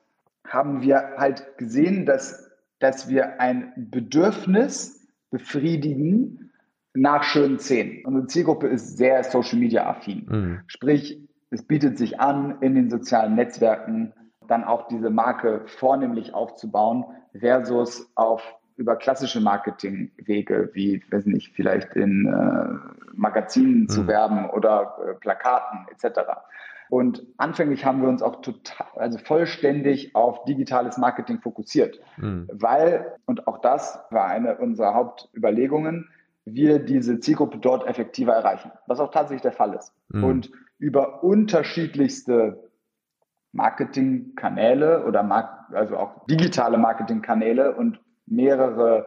haben wir halt gesehen, dass, dass wir ein Bedürfnis befriedigen nach schönen Zähnen. Unsere Zielgruppe ist sehr Social Media affin. Mhm. Sprich, es bietet sich an, in den sozialen Netzwerken dann auch diese Marke vornehmlich aufzubauen versus auf über klassische Marketingwege, wie, weiß nicht, vielleicht in äh, Magazinen mhm. zu werben oder äh, Plakaten etc. Und anfänglich haben wir uns auch total, also vollständig auf digitales Marketing fokussiert, mhm. weil, und auch das war eine unserer Hauptüberlegungen, wir diese Zielgruppe dort effektiver erreichen, was auch tatsächlich der Fall ist. Mhm. Und über unterschiedlichste Marketingkanäle oder Mark also auch digitale Marketingkanäle und mehrere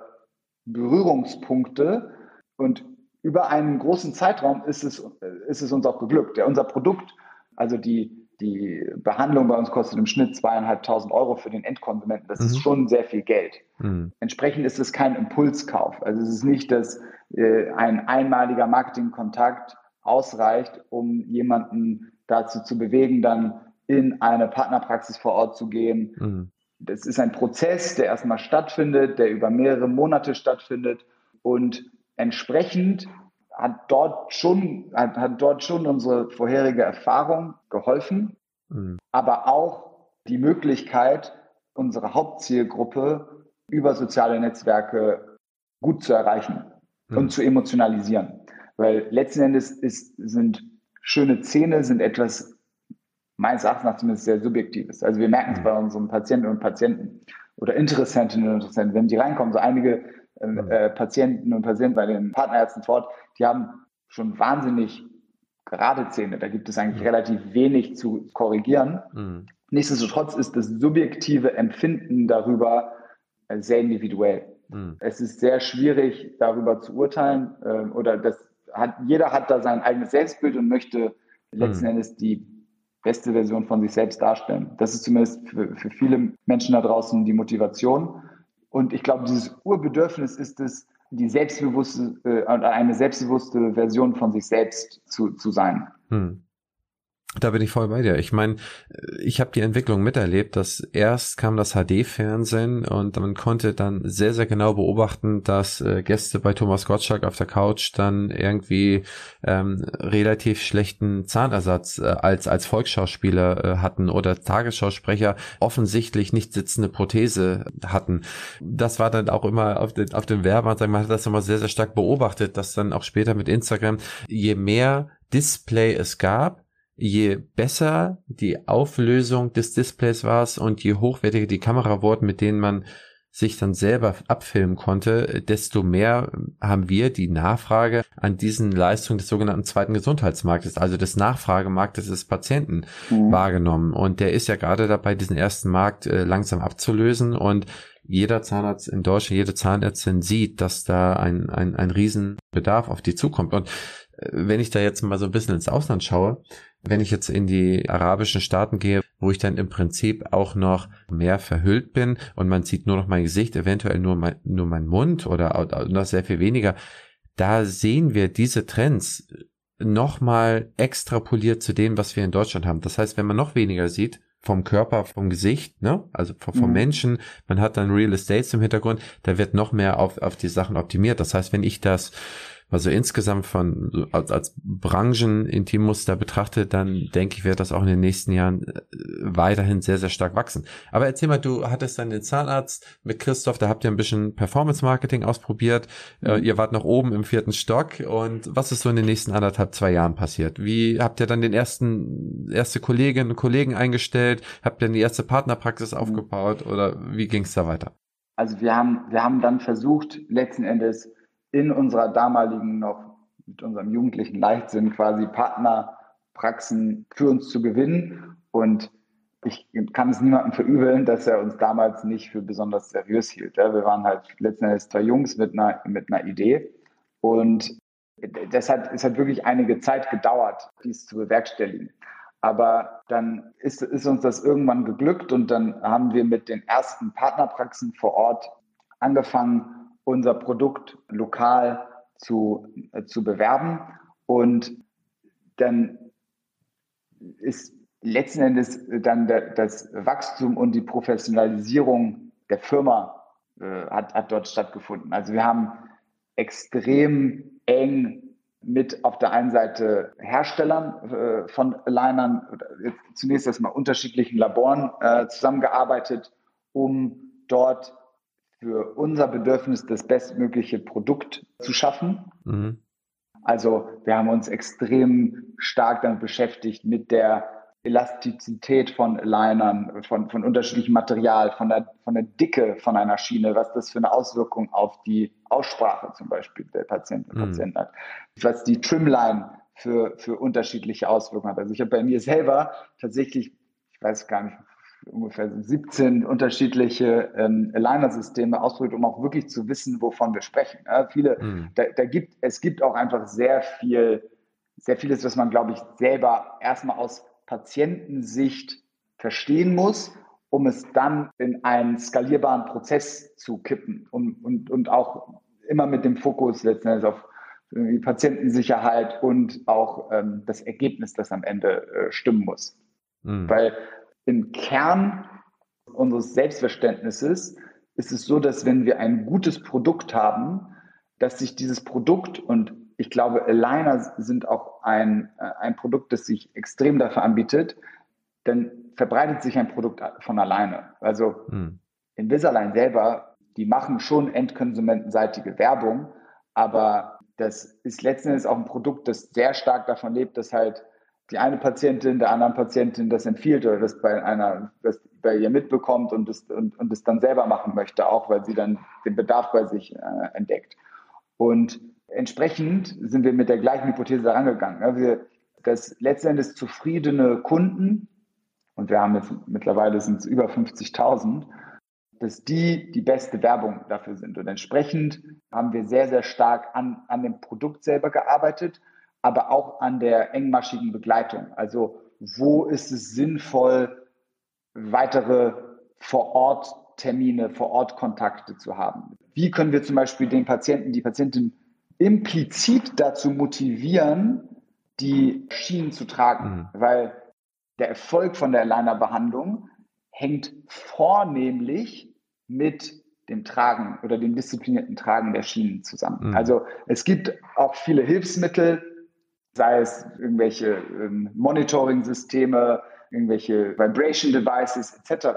Berührungspunkte und über einen großen Zeitraum ist es, ist es uns auch geglückt. Ja, unser Produkt, also die, die Behandlung bei uns kostet im Schnitt zweieinhalbtausend Euro für den Endkonsumenten. Das mhm. ist schon sehr viel Geld. Mhm. Entsprechend ist es kein Impulskauf. Also es ist nicht, dass äh, ein einmaliger Marketingkontakt ausreicht, um jemanden dazu zu bewegen, dann in eine Partnerpraxis vor Ort zu gehen, mhm das ist ein Prozess, der erstmal stattfindet, der über mehrere Monate stattfindet und entsprechend hat dort schon, hat, hat dort schon unsere vorherige Erfahrung geholfen, mhm. aber auch die Möglichkeit, unsere Hauptzielgruppe über soziale Netzwerke gut zu erreichen mhm. und zu emotionalisieren. Weil letzten Endes ist, sind schöne Zähne sind etwas meines Erachtens nach zumindest sehr subjektiv ist. Also wir merken es mhm. bei unseren Patienten und Patienten oder Interessentinnen und Interessenten, wenn die reinkommen, so einige äh, mhm. äh, Patienten und Patienten bei den Partnerärzten fort, die haben schon wahnsinnig gerade Zähne. Da gibt es eigentlich mhm. relativ wenig zu korrigieren. Mhm. Nichtsdestotrotz ist das subjektive Empfinden darüber äh, sehr individuell. Mhm. Es ist sehr schwierig, darüber zu urteilen äh, oder das hat, jeder hat da sein eigenes Selbstbild und möchte letzten mhm. Endes die beste Version von sich selbst darstellen. Das ist zumindest für, für viele Menschen da draußen die Motivation. Und ich glaube, dieses Urbedürfnis ist es, die selbstbewusste, äh, eine selbstbewusste Version von sich selbst zu, zu sein. Hm. Da bin ich voll bei dir. Ich meine, ich habe die Entwicklung miterlebt, dass erst kam das HD-Fernsehen und man konnte dann sehr, sehr genau beobachten, dass äh, Gäste bei Thomas Gottschalk auf der Couch dann irgendwie ähm, relativ schlechten Zahnersatz äh, als, als Volksschauspieler äh, hatten oder Tagesschausprecher offensichtlich nicht sitzende Prothese hatten. Das war dann auch immer auf den, auf den Werbern, man hat das immer sehr, sehr stark beobachtet, dass dann auch später mit Instagram, je mehr Display es gab, je besser die Auflösung des Displays war und je hochwertiger die Kamera wurde, mit denen man sich dann selber abfilmen konnte, desto mehr haben wir die Nachfrage an diesen Leistungen des sogenannten zweiten Gesundheitsmarktes, also des Nachfragemarktes des Patienten mhm. wahrgenommen. Und der ist ja gerade dabei, diesen ersten Markt äh, langsam abzulösen und jeder Zahnarzt in Deutschland, jede Zahnärztin sieht, dass da ein, ein, ein Riesenbedarf auf die zukommt. Und äh, wenn ich da jetzt mal so ein bisschen ins Ausland schaue, wenn ich jetzt in die arabischen Staaten gehe, wo ich dann im Prinzip auch noch mehr verhüllt bin und man sieht nur noch mein Gesicht, eventuell nur mein, nur mein Mund oder noch sehr viel weniger, da sehen wir diese Trends nochmal extrapoliert zu dem, was wir in Deutschland haben. Das heißt, wenn man noch weniger sieht, vom Körper, vom Gesicht, ne? Also vom, vom mhm. Menschen, man hat dann Real Estates im Hintergrund, da wird noch mehr auf, auf die Sachen optimiert. Das heißt, wenn ich das also insgesamt von als, als Branchenintimmuster betrachtet, dann denke ich, wird das auch in den nächsten Jahren äh, weiterhin sehr, sehr stark wachsen. Aber erzähl mal, du hattest dann den Zahnarzt mit Christoph, da habt ihr ein bisschen Performance Marketing ausprobiert. Äh, mhm. Ihr wart noch oben im vierten Stock und was ist so in den nächsten anderthalb, zwei Jahren passiert? Wie habt ihr dann den ersten, erste Kolleginnen und Kollegen eingestellt? Habt ihr die erste Partnerpraxis aufgebaut oder wie ging es da weiter? Also wir haben, wir haben dann versucht, letzten Endes in unserer damaligen noch mit unserem jugendlichen Leichtsinn quasi Partnerpraxen für uns zu gewinnen. Und ich kann es niemandem verübeln, dass er uns damals nicht für besonders seriös hielt. Wir waren halt letzten Endes zwei Jungs mit einer, mit einer Idee. Und das hat, es hat wirklich einige Zeit gedauert, dies zu bewerkstelligen. Aber dann ist, ist uns das irgendwann geglückt und dann haben wir mit den ersten Partnerpraxen vor Ort angefangen, unser Produkt lokal zu, äh, zu bewerben. Und dann ist letzten Endes dann der, das Wachstum und die Professionalisierung der Firma äh, hat, hat dort stattgefunden. Also wir haben extrem eng mit auf der einen Seite Herstellern äh, von Alignern, zunächst erstmal unterschiedlichen Laboren äh, zusammengearbeitet, um dort für unser Bedürfnis das bestmögliche Produkt zu schaffen. Mhm. Also wir haben uns extrem stark damit beschäftigt mit der Elastizität von Alignern, von, von unterschiedlichem Material, von der, von der Dicke von einer Schiene, was das für eine Auswirkung auf die Aussprache zum Beispiel der Patienten und mhm. Patienten hat, was die Trimline für, für unterschiedliche Auswirkungen hat. Also ich habe bei mir selber tatsächlich, ich weiß gar nicht, ungefähr 17 unterschiedliche ähm, Aligner-Systeme ausprobiert, um auch wirklich zu wissen, wovon wir sprechen. Ja, viele, mhm. da, da, gibt, es gibt auch einfach sehr viel, sehr vieles, was man, glaube ich, selber erstmal aus Patientensicht verstehen muss, um es dann in einen skalierbaren Prozess zu kippen und, und, und auch immer mit dem Fokus letztendlich auf die Patientensicherheit und auch ähm, das Ergebnis, das am Ende äh, stimmen muss. Mhm. Weil im Kern unseres Selbstverständnisses ist es so, dass wenn wir ein gutes Produkt haben, dass sich dieses Produkt und ich glaube, Aligner sind auch ein, äh, ein Produkt, das sich extrem dafür anbietet, dann verbreitet sich ein Produkt von alleine. Also hm. Invisalign selber, die machen schon endkonsumentenseitige Werbung, aber das ist letzten Endes auch ein Produkt, das sehr stark davon lebt, dass halt die eine Patientin der anderen Patientin das empfiehlt oder das bei einer, das bei ihr mitbekommt und es und, und das dann selber machen möchte, auch weil sie dann den Bedarf bei sich äh, entdeckt. Und entsprechend sind wir mit der gleichen Hypothese herangegangen. Ja, wir, dass letztendlich zufriedene Kunden, und wir haben jetzt mittlerweile sind es über 50.000, dass die die beste Werbung dafür sind. Und entsprechend haben wir sehr, sehr stark an, an dem Produkt selber gearbeitet aber auch an der engmaschigen Begleitung. Also wo ist es sinnvoll, weitere Vor-Ort-Termine, Vor-Ort-Kontakte zu haben? Wie können wir zum Beispiel den Patienten, die Patientin implizit dazu motivieren, die Schienen zu tragen, mhm. weil der Erfolg von der Aligner-Behandlung hängt vornehmlich mit dem Tragen oder dem disziplinierten Tragen der Schienen zusammen. Mhm. Also es gibt auch viele Hilfsmittel, sei es irgendwelche ähm, Monitoring-Systeme, irgendwelche Vibration Devices etc.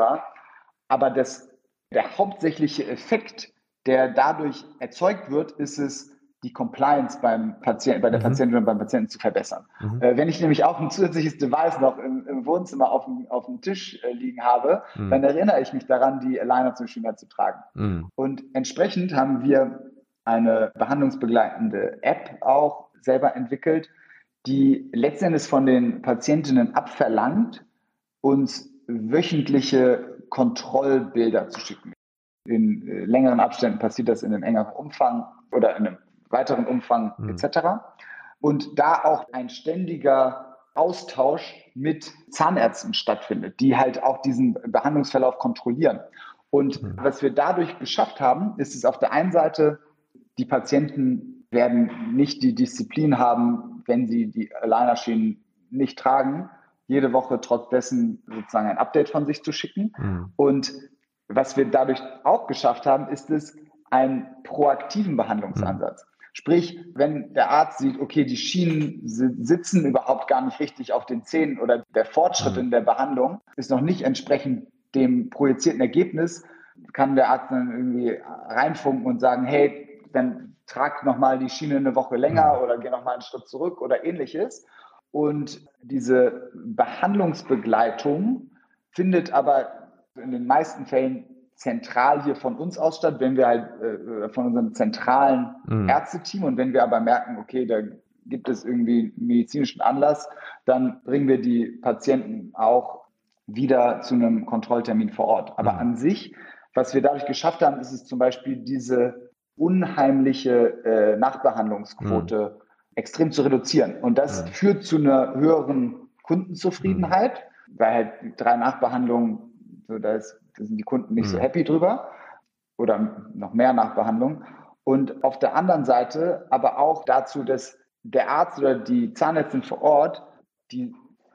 Aber das, der hauptsächliche Effekt, der dadurch erzeugt wird, ist es, die Compliance beim Patienten, bei der mhm. Patientin und beim Patienten zu verbessern. Mhm. Äh, wenn ich nämlich auch ein zusätzliches Device noch im, im Wohnzimmer auf dem, auf dem Tisch äh, liegen habe, mhm. dann erinnere ich mich daran, die Aligner zum Beispiel mehr zu tragen. Mhm. Und entsprechend haben wir eine behandlungsbegleitende App auch selber entwickelt, die letztendlich von den Patientinnen abverlangt, uns wöchentliche Kontrollbilder zu schicken. In äh, längeren Abständen passiert das in einem engeren Umfang oder in einem weiteren Umfang mhm. etc. Und da auch ein ständiger Austausch mit Zahnärzten stattfindet, die halt auch diesen Behandlungsverlauf kontrollieren. Und mhm. was wir dadurch geschafft haben, ist es auf der einen Seite, die Patienten werden nicht die Disziplin haben, wenn sie die Alignerschienen nicht tragen, jede Woche trotz dessen sozusagen ein Update von sich zu schicken. Mhm. Und was wir dadurch auch geschafft haben, ist es, einen proaktiven Behandlungsansatz. Sprich, wenn der Arzt sieht, okay, die Schienen sitzen überhaupt gar nicht richtig auf den Zähnen oder der Fortschritt mhm. in der Behandlung ist noch nicht entsprechend dem projizierten Ergebnis, kann der Arzt dann irgendwie reinfunken und sagen, hey, dann trag nochmal die Schiene eine Woche länger mhm. oder geh nochmal einen Schritt zurück oder ähnliches. Und diese Behandlungsbegleitung findet aber in den meisten Fällen zentral hier von uns aus statt, wenn wir halt äh, von unserem zentralen mhm. Ärzteteam und wenn wir aber merken, okay, da gibt es irgendwie medizinischen Anlass, dann bringen wir die Patienten auch wieder zu einem Kontrolltermin vor Ort. Aber mhm. an sich, was wir dadurch geschafft haben, ist es zum Beispiel diese unheimliche äh, Nachbehandlungsquote mhm. extrem zu reduzieren. Und das mhm. führt zu einer höheren Kundenzufriedenheit, mhm. weil halt drei Nachbehandlungen, so da ist da sind die Kunden nicht mhm. so happy drüber oder noch mehr Nachbehandlung. Und auf der anderen Seite aber auch dazu, dass der Arzt oder die Zahnärztin vor Ort, die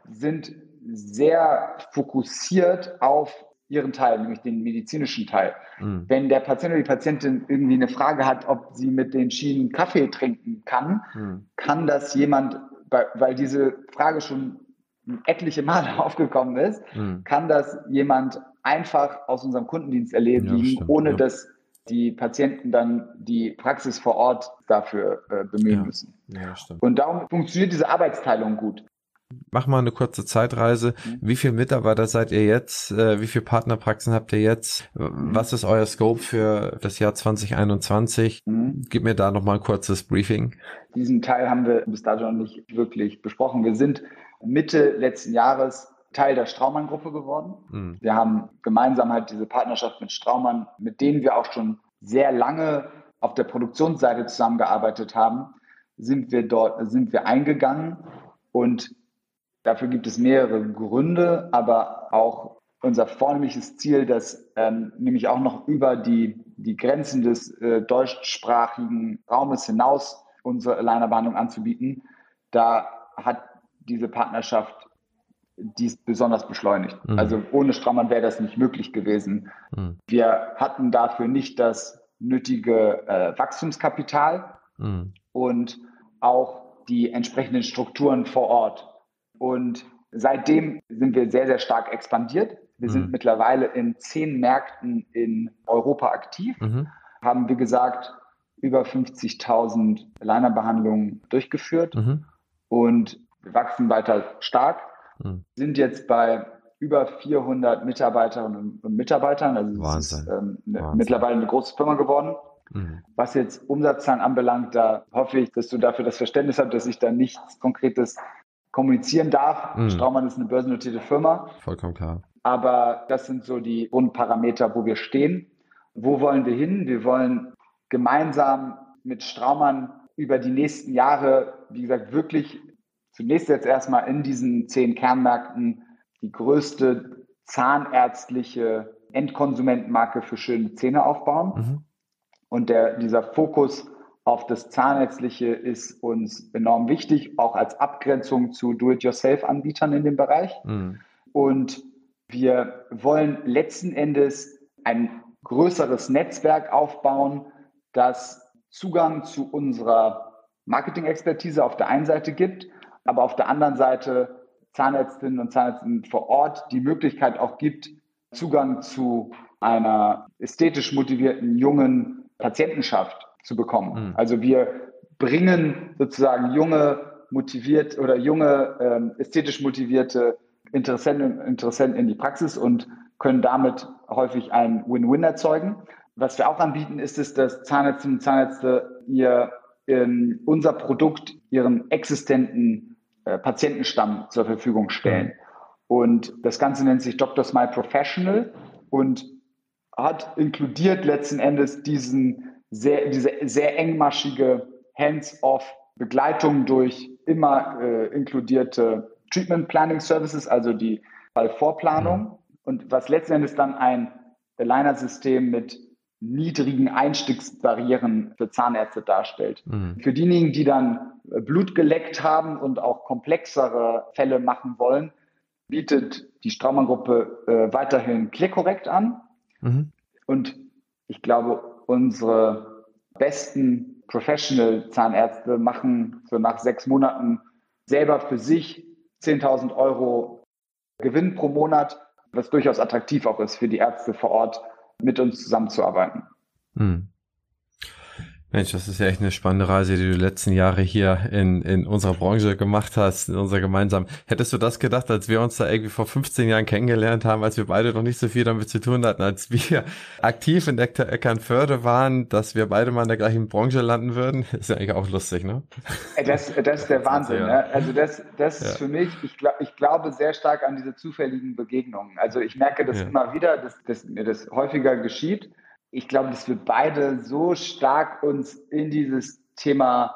sind sehr fokussiert auf ihren Teil, nämlich den medizinischen Teil. Mhm. Wenn der Patient oder die Patientin irgendwie eine Frage hat, ob sie mit den Schienen Kaffee trinken kann, mhm. kann das jemand, weil diese Frage schon etliche Male aufgekommen ist, mhm. kann das jemand einfach aus unserem Kundendienst erledigen, ja, stimmt, ohne ja. dass die Patienten dann die Praxis vor Ort dafür äh, bemühen ja, müssen. Ja, Und darum funktioniert diese Arbeitsteilung gut. Mach mal eine kurze Zeitreise. Mhm. Wie viele Mitarbeiter seid ihr jetzt? Äh, wie viele Partnerpraxen habt ihr jetzt? Was ist euer Scope für das Jahr 2021? Mhm. Gib mir da nochmal ein kurzes Briefing. Diesen Teil haben wir bis dato noch nicht wirklich besprochen. Wir sind Mitte letzten Jahres Teil der Straumann-Gruppe geworden. Mhm. Wir haben gemeinsam halt diese Partnerschaft mit Straumann, mit denen wir auch schon sehr lange auf der Produktionsseite zusammengearbeitet haben, sind wir dort, sind wir eingegangen und dafür gibt es mehrere Gründe, aber auch unser vornehmliches Ziel, das ähm, nämlich auch noch über die, die Grenzen des äh, deutschsprachigen Raumes hinaus unsere Alignerbehandlung anzubieten. Da hat diese Partnerschaft dies besonders beschleunigt. Mhm. Also ohne Straumann wäre das nicht möglich gewesen. Mhm. Wir hatten dafür nicht das nötige äh, Wachstumskapital mhm. und auch die entsprechenden Strukturen vor Ort. Und seitdem sind wir sehr, sehr stark expandiert. Wir sind mhm. mittlerweile in zehn Märkten in Europa aktiv, mhm. haben, wie gesagt, über 50.000 Linerbehandlungen durchgeführt mhm. und wachsen weiter stark, mhm. sind jetzt bei über 400 Mitarbeiterinnen und Mitarbeitern. Also Wahnsinn. es ist ähm, eine, Wahnsinn. mittlerweile eine große Firma geworden. Mhm. Was jetzt Umsatzzahlen anbelangt, da hoffe ich, dass du dafür das Verständnis hast, dass ich da nichts Konkretes kommunizieren darf. Mhm. Straumann ist eine börsennotierte Firma. Vollkommen klar. Aber das sind so die Grundparameter, wo wir stehen. Wo wollen wir hin? Wir wollen gemeinsam mit Straumann über die nächsten Jahre, wie gesagt, wirklich zunächst jetzt erstmal in diesen zehn Kernmärkten die größte zahnärztliche Endkonsumentenmarke für schöne Zähne aufbauen. Mhm. Und der, dieser Fokus auf das Zahnärztliche ist uns enorm wichtig, auch als Abgrenzung zu Do-it-yourself-Anbietern in dem Bereich. Mhm. Und wir wollen letzten Endes ein größeres Netzwerk aufbauen, das Zugang zu unserer Marketing-Expertise auf der einen Seite gibt, aber auf der anderen Seite Zahnärztinnen und Zahnärztinnen vor Ort die Möglichkeit auch gibt, Zugang zu einer ästhetisch motivierten jungen Patientenschaft zu bekommen. Mhm. Also wir bringen sozusagen junge, motiviert oder junge, ähm, ästhetisch motivierte Interessenten, Interessenten in die Praxis und können damit häufig ein Win-Win erzeugen. Was wir auch anbieten, ist es, dass Zahnärztinnen und Zahnärzte ihr in unser Produkt ihren existenten äh, Patientenstamm zur Verfügung stellen. Und das Ganze nennt sich Dr. Smile Professional und hat inkludiert letzten Endes diesen sehr, diese sehr engmaschige Hands-off Begleitung durch immer äh, inkludierte Treatment Planning Services, also die Fallvorplanung. Mhm. Und was letzten Endes dann ein Aligner-System mit niedrigen Einstiegsbarrieren für Zahnärzte darstellt. Mhm. Für diejenigen, die dann Blut geleckt haben und auch komplexere Fälle machen wollen, bietet die Straumann-Gruppe äh, weiterhin ClearCorrect an. Mhm. Und ich glaube, unsere besten Professional-Zahnärzte machen so nach sechs Monaten selber für sich 10.000 Euro Gewinn pro Monat, was durchaus attraktiv auch ist für die Ärzte vor Ort, mit uns zusammenzuarbeiten. Hm. Mensch, das ist ja echt eine spannende Reise, die du die letzten Jahre hier in, in unserer Branche gemacht hast, in unserer gemeinsamen. Hättest du das gedacht, als wir uns da irgendwie vor 15 Jahren kennengelernt haben, als wir beide noch nicht so viel damit zu tun hatten, als wir aktiv in Eckernförde waren, dass wir beide mal in der gleichen Branche landen würden? Ist ja eigentlich auch lustig, ne? Das, das ist der Wahnsinn. Also, ja. ne? Also das, das ja. ist für mich, ich, glaub, ich glaube sehr stark an diese zufälligen Begegnungen. Also ich merke das ja. immer wieder, dass, dass mir das häufiger geschieht ich glaube, dass wir beide so stark uns in dieses Thema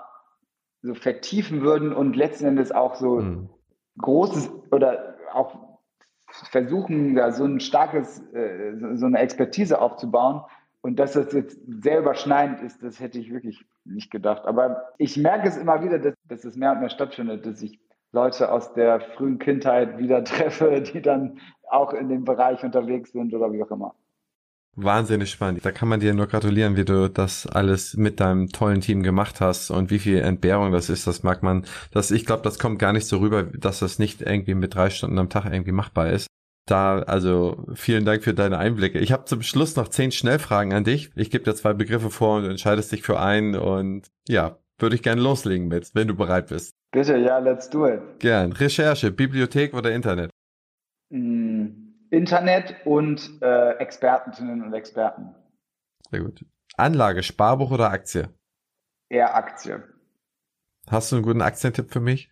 so vertiefen würden und letzten Endes auch so mhm. großes oder auch versuchen, da so ein starkes, äh, so eine Expertise aufzubauen. Und dass das jetzt sehr überschneidend ist, das hätte ich wirklich nicht gedacht. Aber ich merke es immer wieder, dass, dass es mehr und mehr stattfindet, dass ich Leute aus der frühen Kindheit wieder treffe, die dann auch in dem Bereich unterwegs sind oder wie auch immer. Wahnsinnig spannend. Da kann man dir nur gratulieren, wie du das alles mit deinem tollen Team gemacht hast und wie viel Entbehrung das ist. Das mag man, das, ich glaube, das kommt gar nicht so rüber, dass das nicht irgendwie mit drei Stunden am Tag irgendwie machbar ist. Da, also vielen Dank für deine Einblicke. Ich habe zum Schluss noch zehn Schnellfragen an dich. Ich gebe dir zwei Begriffe vor und du entscheidest dich für einen und ja, würde ich gerne loslegen mit, wenn du bereit bist. Bitte, ja, let's do it. Gern. Recherche, Bibliothek oder Internet? Mm. Internet und äh, Expertinnen und Experten. Sehr gut. Anlage, Sparbuch oder Aktie? Eher Aktie. Hast du einen guten Aktientipp für mich?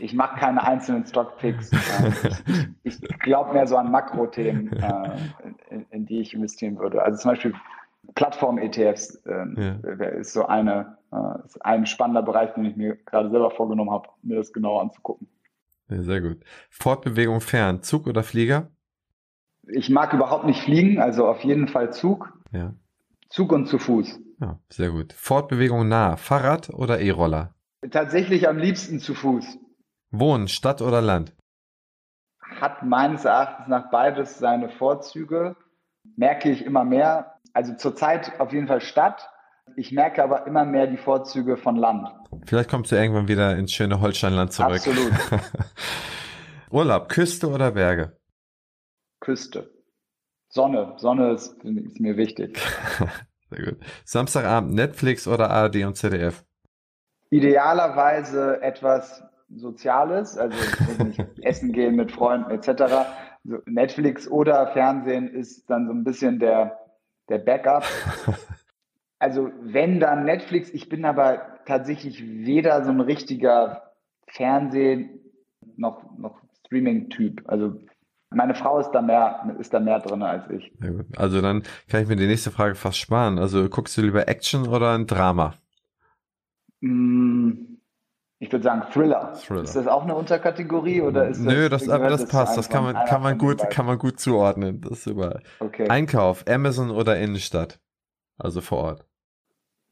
ich mache keine einzelnen Stockpicks. ich, ich glaube mehr so an Makrothemen, äh, in, in, die ich investieren würde. Also zum Beispiel Plattform-ETFs äh, ja. ist so eine, äh, ist ein spannender Bereich, den ich mir gerade selber vorgenommen habe, mir das genauer anzugucken. Ja, sehr gut. Fortbewegung fern, Zug oder Flieger? Ich mag überhaupt nicht fliegen, also auf jeden Fall Zug. Ja. Zug und zu Fuß. Ja, sehr gut. Fortbewegung nah, Fahrrad oder E-Roller? Tatsächlich am liebsten zu Fuß. Wohnen, Stadt oder Land? Hat meines Erachtens nach beides seine Vorzüge. Merke ich immer mehr. Also zurzeit auf jeden Fall Stadt. Ich merke aber immer mehr die Vorzüge von Land. Vielleicht kommst du irgendwann wieder ins schöne Holsteinland zurück. Absolut. Urlaub, Küste oder Berge? Küste. Sonne. Sonne ist, ist mir wichtig. Sehr gut. Samstagabend Netflix oder ARD und ZDF? Idealerweise etwas Soziales, also essen gehen mit Freunden etc. Netflix oder Fernsehen ist dann so ein bisschen der, der Backup. Also wenn dann Netflix, ich bin aber tatsächlich weder so ein richtiger Fernsehen noch, noch Streaming-Typ. Also meine Frau ist da mehr, ist da mehr drin als ich. Also dann kann ich mir die nächste Frage fast sparen. Also guckst du lieber Action oder ein Drama? Mm, ich würde sagen Thriller. Thriller. Ist das auch eine Unterkategorie oder ist Nö, das, aber das passt. Das kann man, kann man gut, kann man gut zuordnen. Das ist überall. Okay. Einkauf, Amazon oder Innenstadt? Also vor Ort.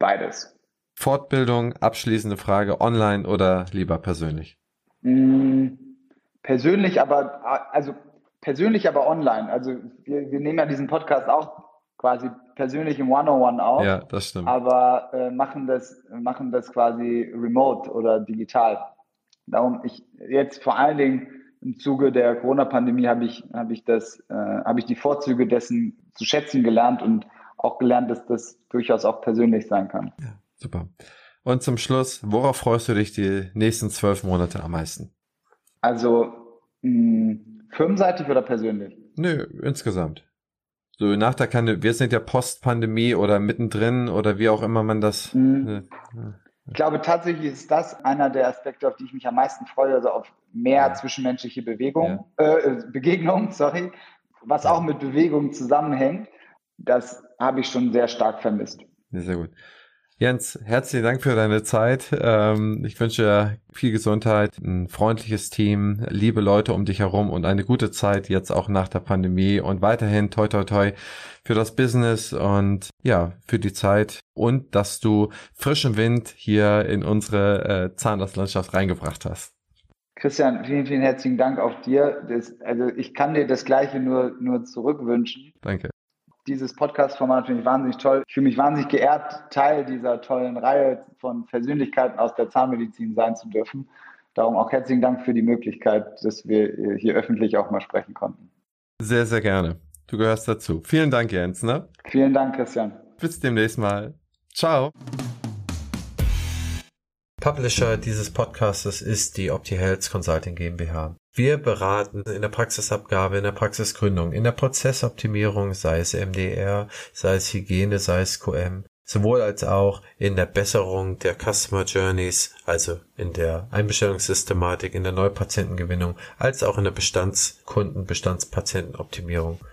Beides. Fortbildung, abschließende Frage, online oder lieber persönlich? Mm, persönlich, aber also persönlich, aber online. Also wir, wir nehmen ja diesen Podcast auch quasi persönlich im One-on-One auf. Ja, das stimmt. Aber äh, machen das machen das quasi remote oder digital. Darum ich jetzt vor allen Dingen im Zuge der Corona-Pandemie habe ich habe ich das äh, habe ich die Vorzüge dessen zu schätzen gelernt und auch gelernt, dass das durchaus auch persönlich sein kann. Ja, super. Und zum Schluss, worauf freust du dich die nächsten zwölf Monate am meisten? Also mh, firmenseitig oder persönlich? Nö, insgesamt. So nach der Pandemie, wir sind ja Post-Pandemie oder mittendrin oder wie auch immer man das. Mhm. Ne, ich glaube tatsächlich ist das einer der Aspekte, auf die ich mich am meisten freue, also auf mehr ja. zwischenmenschliche Bewegung, ja. äh, Begegnung, sorry, was auch mit Bewegung zusammenhängt. Das habe ich schon sehr stark vermisst. Sehr gut. Jens, herzlichen Dank für deine Zeit. Ähm, ich wünsche dir viel Gesundheit, ein freundliches Team, liebe Leute um dich herum und eine gute Zeit jetzt auch nach der Pandemie und weiterhin toi toi toi für das Business und ja, für die Zeit und dass du frischen Wind hier in unsere äh, Zahnarztlandschaft reingebracht hast. Christian, vielen, vielen herzlichen Dank auch dir. Das, also ich kann dir das Gleiche nur, nur zurückwünschen. Danke dieses Podcast-Format finde ich wahnsinnig toll. Ich fühle mich wahnsinnig geehrt, Teil dieser tollen Reihe von Persönlichkeiten aus der Zahnmedizin sein zu dürfen. Darum auch herzlichen Dank für die Möglichkeit, dass wir hier öffentlich auch mal sprechen konnten. Sehr, sehr gerne. Du gehörst dazu. Vielen Dank, Jens. Ne? Vielen Dank, Christian. Bis demnächst mal. Ciao. Publisher dieses Podcastes ist die OptiHealth Consulting GmbH. Wir beraten in der Praxisabgabe, in der Praxisgründung, in der Prozessoptimierung, sei es MDR, sei es Hygiene, sei es QM, sowohl als auch in der Besserung der Customer Journeys, also in der Einbestellungssystematik, in der Neupatientengewinnung, als auch in der Bestandskunden, Bestandspatientenoptimierung